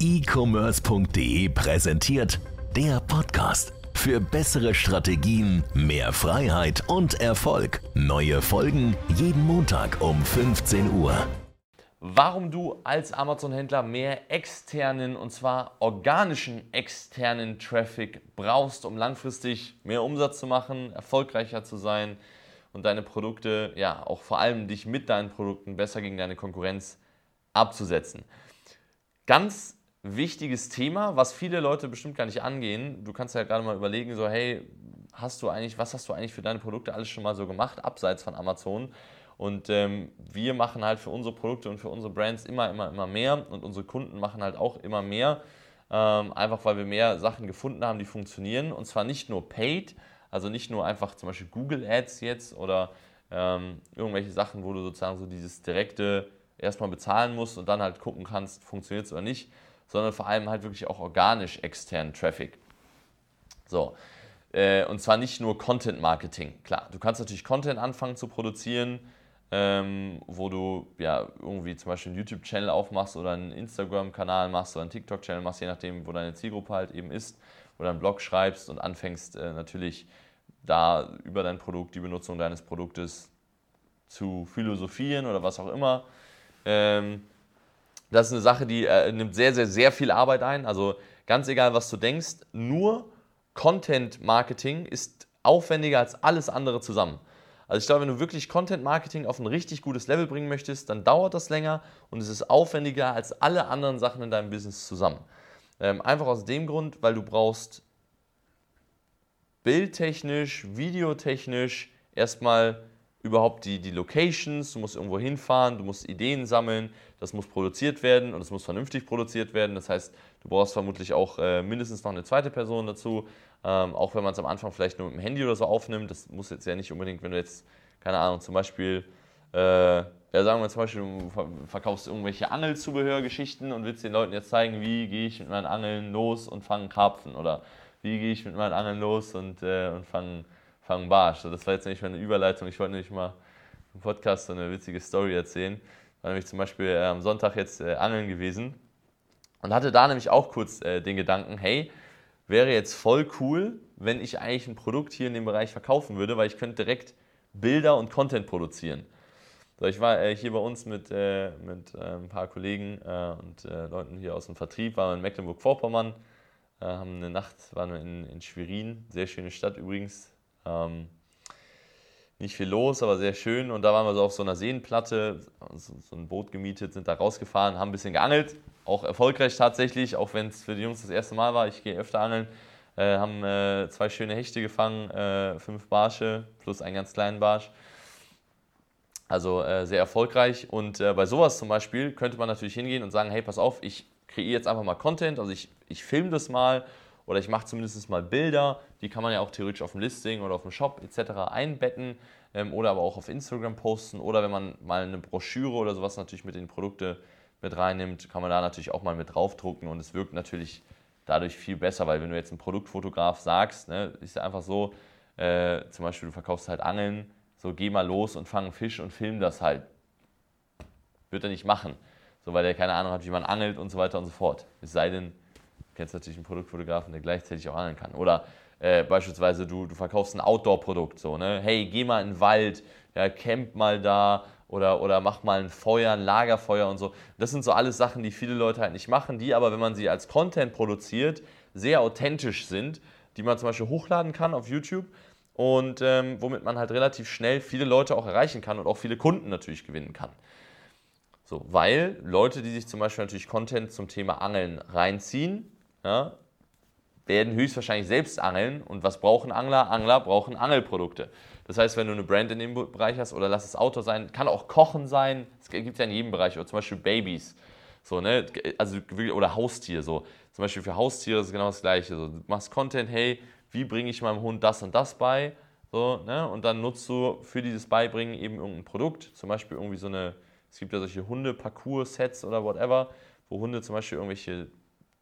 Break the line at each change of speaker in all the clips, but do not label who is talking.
e-commerce.de präsentiert der Podcast. Für bessere Strategien, mehr Freiheit und Erfolg. Neue Folgen jeden Montag um 15 Uhr.
Warum du als Amazon-Händler mehr externen und zwar organischen externen Traffic brauchst, um langfristig mehr Umsatz zu machen, erfolgreicher zu sein und deine Produkte, ja, auch vor allem dich mit deinen Produkten besser gegen deine Konkurrenz abzusetzen. Ganz wichtiges Thema, was viele Leute bestimmt gar nicht angehen. Du kannst ja gerade mal überlegen, so hey, hast du eigentlich, was hast du eigentlich für deine Produkte alles schon mal so gemacht, abseits von Amazon? Und ähm, wir machen halt für unsere Produkte und für unsere Brands immer, immer, immer mehr und unsere Kunden machen halt auch immer mehr, ähm, einfach weil wir mehr Sachen gefunden haben, die funktionieren. Und zwar nicht nur paid, also nicht nur einfach zum Beispiel Google Ads jetzt oder ähm, irgendwelche Sachen, wo du sozusagen so dieses direkte erstmal bezahlen musst und dann halt gucken kannst, funktioniert es oder nicht, sondern vor allem halt wirklich auch organisch externen Traffic. So. Äh, und zwar nicht nur Content Marketing. Klar, du kannst natürlich Content anfangen zu produzieren, ähm, wo du ja irgendwie zum Beispiel einen YouTube-Channel aufmachst oder einen Instagram-Kanal machst oder einen TikTok-Channel machst, je nachdem, wo deine Zielgruppe halt eben ist, oder einen Blog schreibst und anfängst äh, natürlich da über dein Produkt, die Benutzung deines Produktes zu philosophieren oder was auch immer. Ähm, das ist eine Sache, die äh, nimmt sehr, sehr, sehr viel Arbeit ein. Also ganz egal, was du denkst, nur Content Marketing ist aufwendiger als alles andere zusammen. Also ich glaube, wenn du wirklich Content Marketing auf ein richtig gutes Level bringen möchtest, dann dauert das länger und es ist aufwendiger als alle anderen Sachen in deinem Business zusammen. Ähm, einfach aus dem Grund, weil du brauchst bildtechnisch, videotechnisch erstmal überhaupt die, die Locations, du musst irgendwo hinfahren, du musst Ideen sammeln, das muss produziert werden und es muss vernünftig produziert werden. Das heißt, du brauchst vermutlich auch äh, mindestens noch eine zweite Person dazu, ähm, auch wenn man es am Anfang vielleicht nur mit dem Handy oder so aufnimmt. Das muss jetzt ja nicht unbedingt, wenn du jetzt, keine Ahnung, zum Beispiel, äh, ja sagen wir zum Beispiel, du verkaufst irgendwelche Angelzubehörgeschichten und willst den Leuten jetzt zeigen, wie gehe ich mit meinen Angeln los und fange Karpfen oder wie gehe ich mit meinen Angeln los und, äh, und fange Fang Barsch. das war jetzt nicht mal eine Überleitung. Ich wollte nämlich mal im Podcast so eine witzige Story erzählen. War nämlich zum Beispiel äh, am Sonntag jetzt äh, angeln gewesen und hatte da nämlich auch kurz äh, den Gedanken, hey, wäre jetzt voll cool, wenn ich eigentlich ein Produkt hier in dem Bereich verkaufen würde, weil ich könnte direkt Bilder und Content produzieren. So, ich war äh, hier bei uns mit, äh, mit äh, ein paar Kollegen und Leuten hier aus dem Vertrieb, waren in Mecklenburg-Vorpommern, haben eine Nacht, waren wir in, in Schwerin, sehr schöne Stadt übrigens, ähm, nicht viel los, aber sehr schön. Und da waren wir so auf so einer Seenplatte, so, so ein Boot gemietet, sind da rausgefahren, haben ein bisschen geangelt. Auch erfolgreich tatsächlich, auch wenn es für die Jungs das erste Mal war. Ich gehe öfter angeln. Äh, haben äh, zwei schöne Hechte gefangen, äh, fünf Barsche plus einen ganz kleinen Barsch. Also äh, sehr erfolgreich. Und äh, bei sowas zum Beispiel könnte man natürlich hingehen und sagen: Hey, pass auf, ich kreiere jetzt einfach mal Content. Also ich, ich filme das mal oder ich mache zumindest mal Bilder, die kann man ja auch theoretisch auf dem Listing oder auf dem Shop etc. einbetten ähm, oder aber auch auf Instagram posten oder wenn man mal eine Broschüre oder sowas natürlich mit den Produkten mit reinnimmt, kann man da natürlich auch mal mit draufdrucken und es wirkt natürlich dadurch viel besser, weil wenn du jetzt ein Produktfotograf sagst, ne, ist ja einfach so, äh, zum Beispiel du verkaufst halt Angeln, so geh mal los und fang einen Fisch und film das halt. Wird er nicht machen, so weil er keine Ahnung hat, wie man angelt und so weiter und so fort. Es sei denn, kennst natürlich einen Produktfotografen, der gleichzeitig auch angeln kann. Oder äh, beispielsweise du, du verkaufst ein Outdoor-Produkt, so, ne? Hey, geh mal in den Wald, ja, camp mal da oder, oder mach mal ein Feuer, ein Lagerfeuer und so. Das sind so alles Sachen, die viele Leute halt nicht machen, die aber, wenn man sie als Content produziert, sehr authentisch sind, die man zum Beispiel hochladen kann auf YouTube und ähm, womit man halt relativ schnell viele Leute auch erreichen kann und auch viele Kunden natürlich gewinnen kann. So, weil Leute, die sich zum Beispiel natürlich Content zum Thema Angeln reinziehen, ja, werden höchstwahrscheinlich selbst angeln. Und was brauchen Angler? Angler brauchen Angelprodukte. Das heißt, wenn du eine Brand in dem Bereich hast oder lass es Auto sein, kann auch Kochen sein, es gibt ja in jedem Bereich, oder zum Beispiel Babys. So, ne? also, oder Haustier. So. Zum Beispiel für Haustiere ist es genau das Gleiche. So, du machst Content, hey, wie bringe ich meinem Hund das und das bei? So, ne? Und dann nutzt du für dieses Beibringen eben irgendein Produkt, zum Beispiel irgendwie so eine, es gibt ja solche Hunde-Parcours-Sets oder whatever, wo Hunde zum Beispiel irgendwelche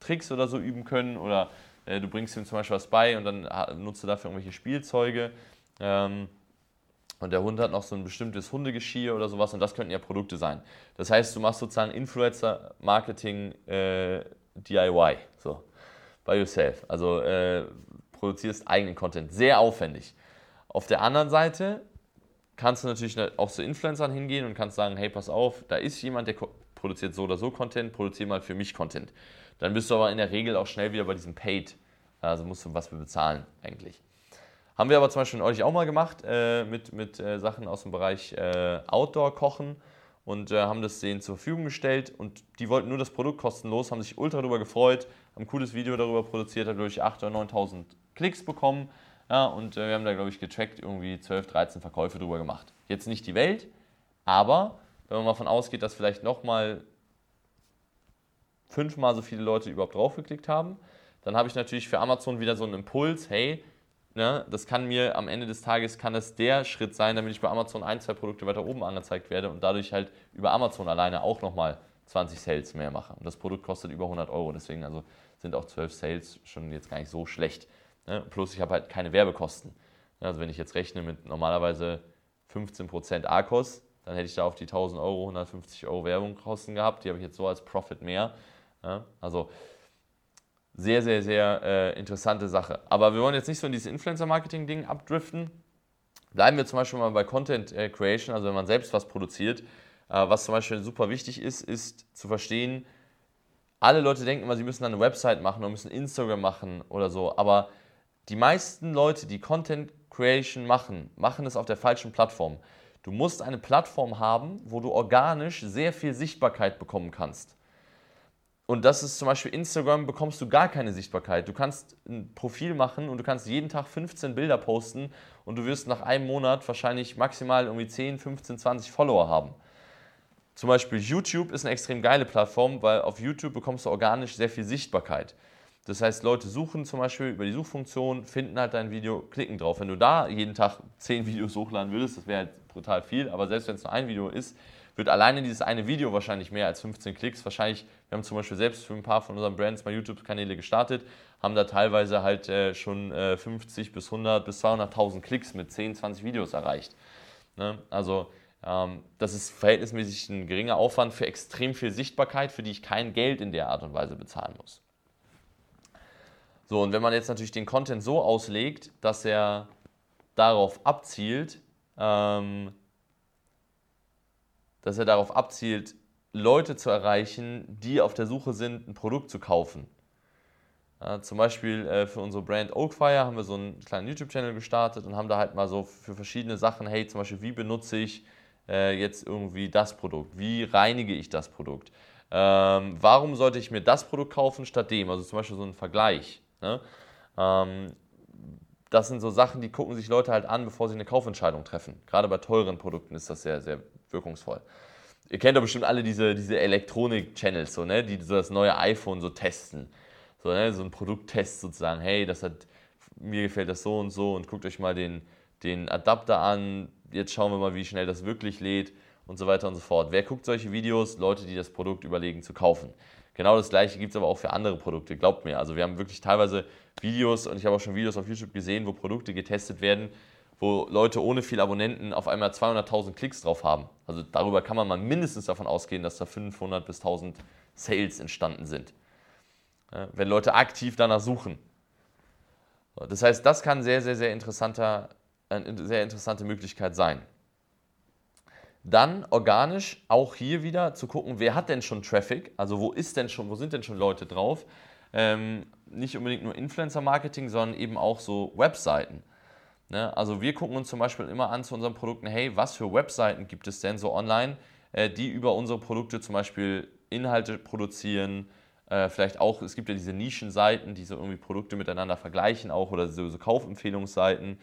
Tricks oder so üben können oder äh, du bringst ihm zum Beispiel was bei und dann nutzt du dafür irgendwelche Spielzeuge. Ähm, und der Hund hat noch so ein bestimmtes Hundegeschirr oder sowas und das könnten ja Produkte sein. Das heißt, du machst sozusagen Influencer-Marketing äh, DIY, so, by yourself. Also äh, produzierst eigenen Content, sehr aufwendig. Auf der anderen Seite kannst du natürlich auch zu Influencern hingehen und kannst sagen, hey, pass auf, da ist jemand, der produziert so oder so Content, produziere mal für mich Content. Dann bist du aber in der Regel auch schnell wieder bei diesem Paid, also musst du was für bezahlen eigentlich. Haben wir aber zum Beispiel euch auch mal gemacht äh, mit, mit äh, Sachen aus dem Bereich äh, Outdoor-Kochen und äh, haben das denen zur Verfügung gestellt und die wollten nur das Produkt kostenlos, haben sich ultra darüber gefreut, haben ein cooles Video darüber produziert, haben durch 8.000 oder 9.000 Klicks bekommen ja, und äh, wir haben da, glaube ich, getrackt irgendwie 12, 13 Verkäufe drüber gemacht. Jetzt nicht die Welt, aber wenn man mal davon ausgeht, dass vielleicht nochmal fünfmal so viele Leute überhaupt draufgeklickt haben, dann habe ich natürlich für Amazon wieder so einen Impuls, hey, ne, das kann mir am Ende des Tages, kann das der Schritt sein, damit ich bei Amazon ein, zwei Produkte weiter oben angezeigt werde und dadurch halt über Amazon alleine auch nochmal 20 Sales mehr mache. Und das Produkt kostet über 100 Euro, deswegen also sind auch 12 Sales schon jetzt gar nicht so schlecht. Ne? Plus ich habe halt keine Werbekosten. Also wenn ich jetzt rechne mit normalerweise 15% ARKOS, dann hätte ich da auf die 1000 Euro 150 Euro Werbungkosten gehabt. Die habe ich jetzt so als Profit mehr. Ja? Also sehr, sehr, sehr äh, interessante Sache. Aber wir wollen jetzt nicht so in dieses Influencer-Marketing-Ding abdriften. Bleiben wir zum Beispiel mal bei Content äh, Creation, also wenn man selbst was produziert. Äh, was zum Beispiel super wichtig ist, ist zu verstehen, alle Leute denken immer, sie müssen eine Website machen oder müssen Instagram machen oder so. Aber die meisten Leute, die Content Creation machen, machen es auf der falschen Plattform. Du musst eine Plattform haben, wo du organisch sehr viel Sichtbarkeit bekommen kannst. Und das ist zum Beispiel Instagram, bekommst du gar keine Sichtbarkeit. Du kannst ein Profil machen und du kannst jeden Tag 15 Bilder posten und du wirst nach einem Monat wahrscheinlich maximal irgendwie 10, 15, 20 Follower haben. Zum Beispiel YouTube ist eine extrem geile Plattform, weil auf YouTube bekommst du organisch sehr viel Sichtbarkeit. Das heißt, Leute suchen zum Beispiel über die Suchfunktion, finden halt dein Video, klicken drauf. Wenn du da jeden Tag 10 Videos hochladen würdest, das wäre halt brutal viel, aber selbst wenn es nur ein Video ist, wird alleine dieses eine Video wahrscheinlich mehr als 15 Klicks. Wahrscheinlich, wir haben zum Beispiel selbst für ein paar von unseren Brands mal YouTube-Kanäle gestartet, haben da teilweise halt äh, schon äh, 50 bis 100 bis 200.000 Klicks mit 10, 20 Videos erreicht. Ne? Also ähm, das ist verhältnismäßig ein geringer Aufwand für extrem viel Sichtbarkeit, für die ich kein Geld in der Art und Weise bezahlen muss. So, und wenn man jetzt natürlich den Content so auslegt, dass er darauf abzielt, ähm, dass er darauf abzielt, Leute zu erreichen, die auf der Suche sind, ein Produkt zu kaufen. Ja, zum Beispiel äh, für unsere Brand Oakfire haben wir so einen kleinen YouTube-Channel gestartet und haben da halt mal so für verschiedene Sachen, hey, zum Beispiel, wie benutze ich äh, jetzt irgendwie das Produkt? Wie reinige ich das Produkt? Ähm, warum sollte ich mir das Produkt kaufen statt dem? Also zum Beispiel so ein Vergleich. Ne? Ähm, das sind so Sachen, die gucken sich Leute halt an, bevor sie eine Kaufentscheidung treffen. Gerade bei teuren Produkten ist das sehr, sehr wirkungsvoll. Ihr kennt doch bestimmt alle diese, diese Elektronik-Channels, so, ne? die so das neue iPhone so testen. So, ne? so ein Produkttest sozusagen. Hey, das hat, mir gefällt das so und so und guckt euch mal den, den Adapter an. Jetzt schauen wir mal, wie schnell das wirklich lädt und so weiter und so fort. Wer guckt solche Videos? Leute, die das Produkt überlegen zu kaufen. Genau das gleiche gibt es aber auch für andere Produkte, glaubt mir. Also wir haben wirklich teilweise Videos und ich habe auch schon Videos auf YouTube gesehen, wo Produkte getestet werden, wo Leute ohne viel Abonnenten auf einmal 200.000 Klicks drauf haben. Also darüber kann man mal mindestens davon ausgehen, dass da 500 bis 1000 Sales entstanden sind. Wenn Leute aktiv danach suchen. Das heißt, das kann sehr, sehr, sehr interessanter, eine sehr interessante Möglichkeit sein. Dann organisch auch hier wieder zu gucken, wer hat denn schon Traffic, also wo ist denn schon, wo sind denn schon Leute drauf. Ähm, nicht unbedingt nur Influencer-Marketing, sondern eben auch so Webseiten. Ne? Also wir gucken uns zum Beispiel immer an zu unseren Produkten, hey, was für Webseiten gibt es denn so online, äh, die über unsere Produkte zum Beispiel Inhalte produzieren, äh, vielleicht auch, es gibt ja diese Nischenseiten, die so irgendwie Produkte miteinander vergleichen auch oder so, so Kaufempfehlungsseiten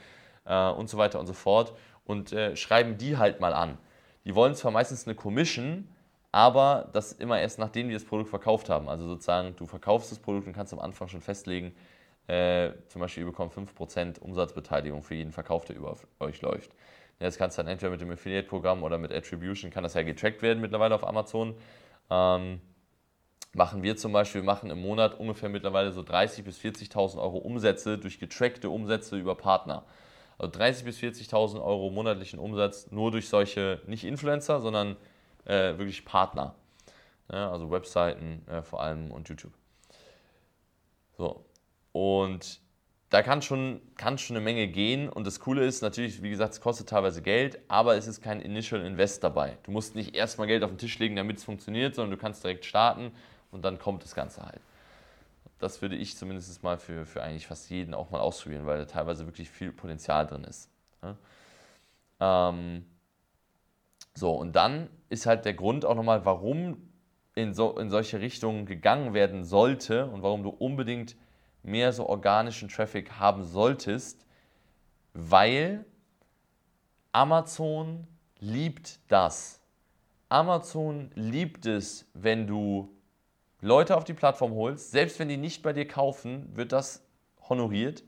äh, und so weiter und so fort und äh, schreiben die halt mal an. Die wollen zwar meistens eine Commission, aber das immer erst nachdem die das Produkt verkauft haben. Also sozusagen, du verkaufst das Produkt und kannst am Anfang schon festlegen, äh, zum Beispiel, ihr bekommt 5% Umsatzbeteiligung für jeden Verkauf, der über euch läuft. Das kannst du dann entweder mit dem Affiliate-Programm oder mit Attribution, kann das ja getrackt werden mittlerweile auf Amazon. Ähm, machen wir zum Beispiel, wir machen im Monat ungefähr mittlerweile so 30.000 bis 40.000 Euro Umsätze durch getrackte Umsätze über Partner. Also 30.000 bis 40.000 Euro monatlichen Umsatz nur durch solche, nicht Influencer, sondern äh, wirklich Partner. Ja, also Webseiten äh, vor allem und YouTube. So. Und da kann schon, kann schon eine Menge gehen. Und das Coole ist natürlich, wie gesagt, es kostet teilweise Geld, aber es ist kein Initial Invest dabei. Du musst nicht erstmal Geld auf den Tisch legen, damit es funktioniert, sondern du kannst direkt starten und dann kommt das Ganze halt. Das würde ich zumindest mal für, für eigentlich fast jeden auch mal ausprobieren, weil da teilweise wirklich viel Potenzial drin ist. Ja? Ähm, so, und dann ist halt der Grund auch nochmal, warum in, so, in solche Richtungen gegangen werden sollte und warum du unbedingt mehr so organischen Traffic haben solltest, weil Amazon liebt das. Amazon liebt es, wenn du Leute auf die Plattform holst, selbst wenn die nicht bei dir kaufen, wird das honoriert.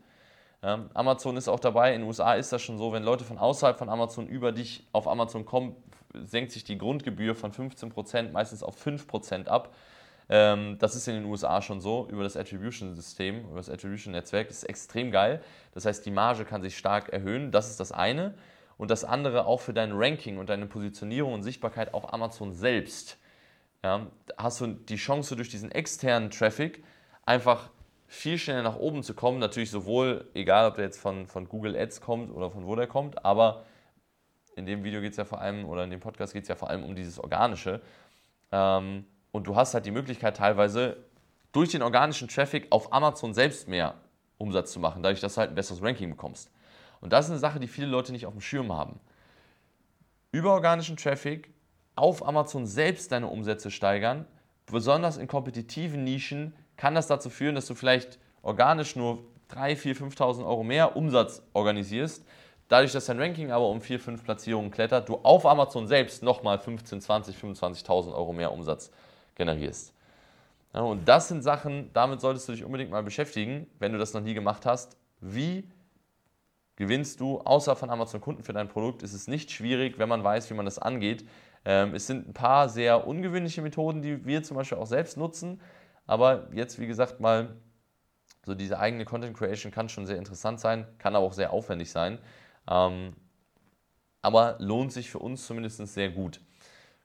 Ähm, Amazon ist auch dabei, in den USA ist das schon so, wenn Leute von außerhalb von Amazon über dich auf Amazon kommen, senkt sich die Grundgebühr von 15% meistens auf 5% ab. Ähm, das ist in den USA schon so über das Attribution-System, über das Attribution-Netzwerk. Das ist extrem geil. Das heißt, die Marge kann sich stark erhöhen. Das ist das eine. Und das andere auch für dein Ranking und deine Positionierung und Sichtbarkeit auf Amazon selbst. Ja, hast du die Chance durch diesen externen Traffic einfach viel schneller nach oben zu kommen. Natürlich sowohl, egal ob der jetzt von, von Google Ads kommt oder von wo der kommt, aber in dem Video geht es ja vor allem, oder in dem Podcast geht es ja vor allem um dieses Organische. Ähm, und du hast halt die Möglichkeit teilweise durch den organischen Traffic auf Amazon selbst mehr Umsatz zu machen, dadurch, dass du halt ein besseres Ranking bekommst. Und das ist eine Sache, die viele Leute nicht auf dem Schirm haben. Über organischen Traffic auf Amazon selbst deine Umsätze steigern, besonders in kompetitiven Nischen, kann das dazu führen, dass du vielleicht organisch nur 3, 4, 5.000 Euro mehr Umsatz organisierst. Dadurch, dass dein Ranking aber um 4, 5 Platzierungen klettert, du auf Amazon selbst nochmal 15, 20, 25.000 Euro mehr Umsatz generierst. Ja, und das sind Sachen, damit solltest du dich unbedingt mal beschäftigen, wenn du das noch nie gemacht hast. Wie gewinnst du außer von Amazon Kunden für dein Produkt? Ist es nicht schwierig, wenn man weiß, wie man das angeht. Ähm, es sind ein paar sehr ungewöhnliche Methoden, die wir zum Beispiel auch selbst nutzen. Aber jetzt, wie gesagt, mal so diese eigene Content Creation kann schon sehr interessant sein, kann aber auch sehr aufwendig sein. Ähm, aber lohnt sich für uns zumindest sehr gut.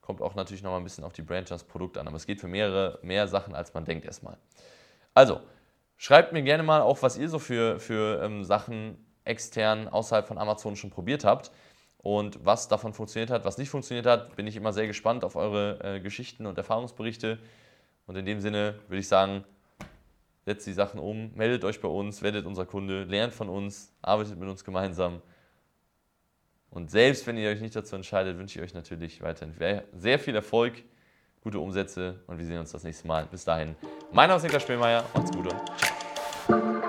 Kommt auch natürlich noch mal ein bisschen auf die Brand Just Produkt an, aber es geht für mehrere, mehr Sachen, als man denkt erstmal. Also, schreibt mir gerne mal auch, was ihr so für, für ähm, Sachen extern außerhalb von Amazon schon probiert habt und was davon funktioniert hat, was nicht funktioniert hat. Bin ich immer sehr gespannt auf eure äh, Geschichten und Erfahrungsberichte. Und in dem Sinne würde ich sagen, setzt die Sachen um, meldet euch bei uns, werdet unser Kunde, lernt von uns, arbeitet mit uns gemeinsam. Und selbst wenn ihr euch nicht dazu entscheidet, wünsche ich euch natürlich weiterhin sehr viel Erfolg, gute Umsätze und wir sehen uns das nächste Mal. Bis dahin. Mein Name ist Niklas Spielmeier. Macht's gut und ciao.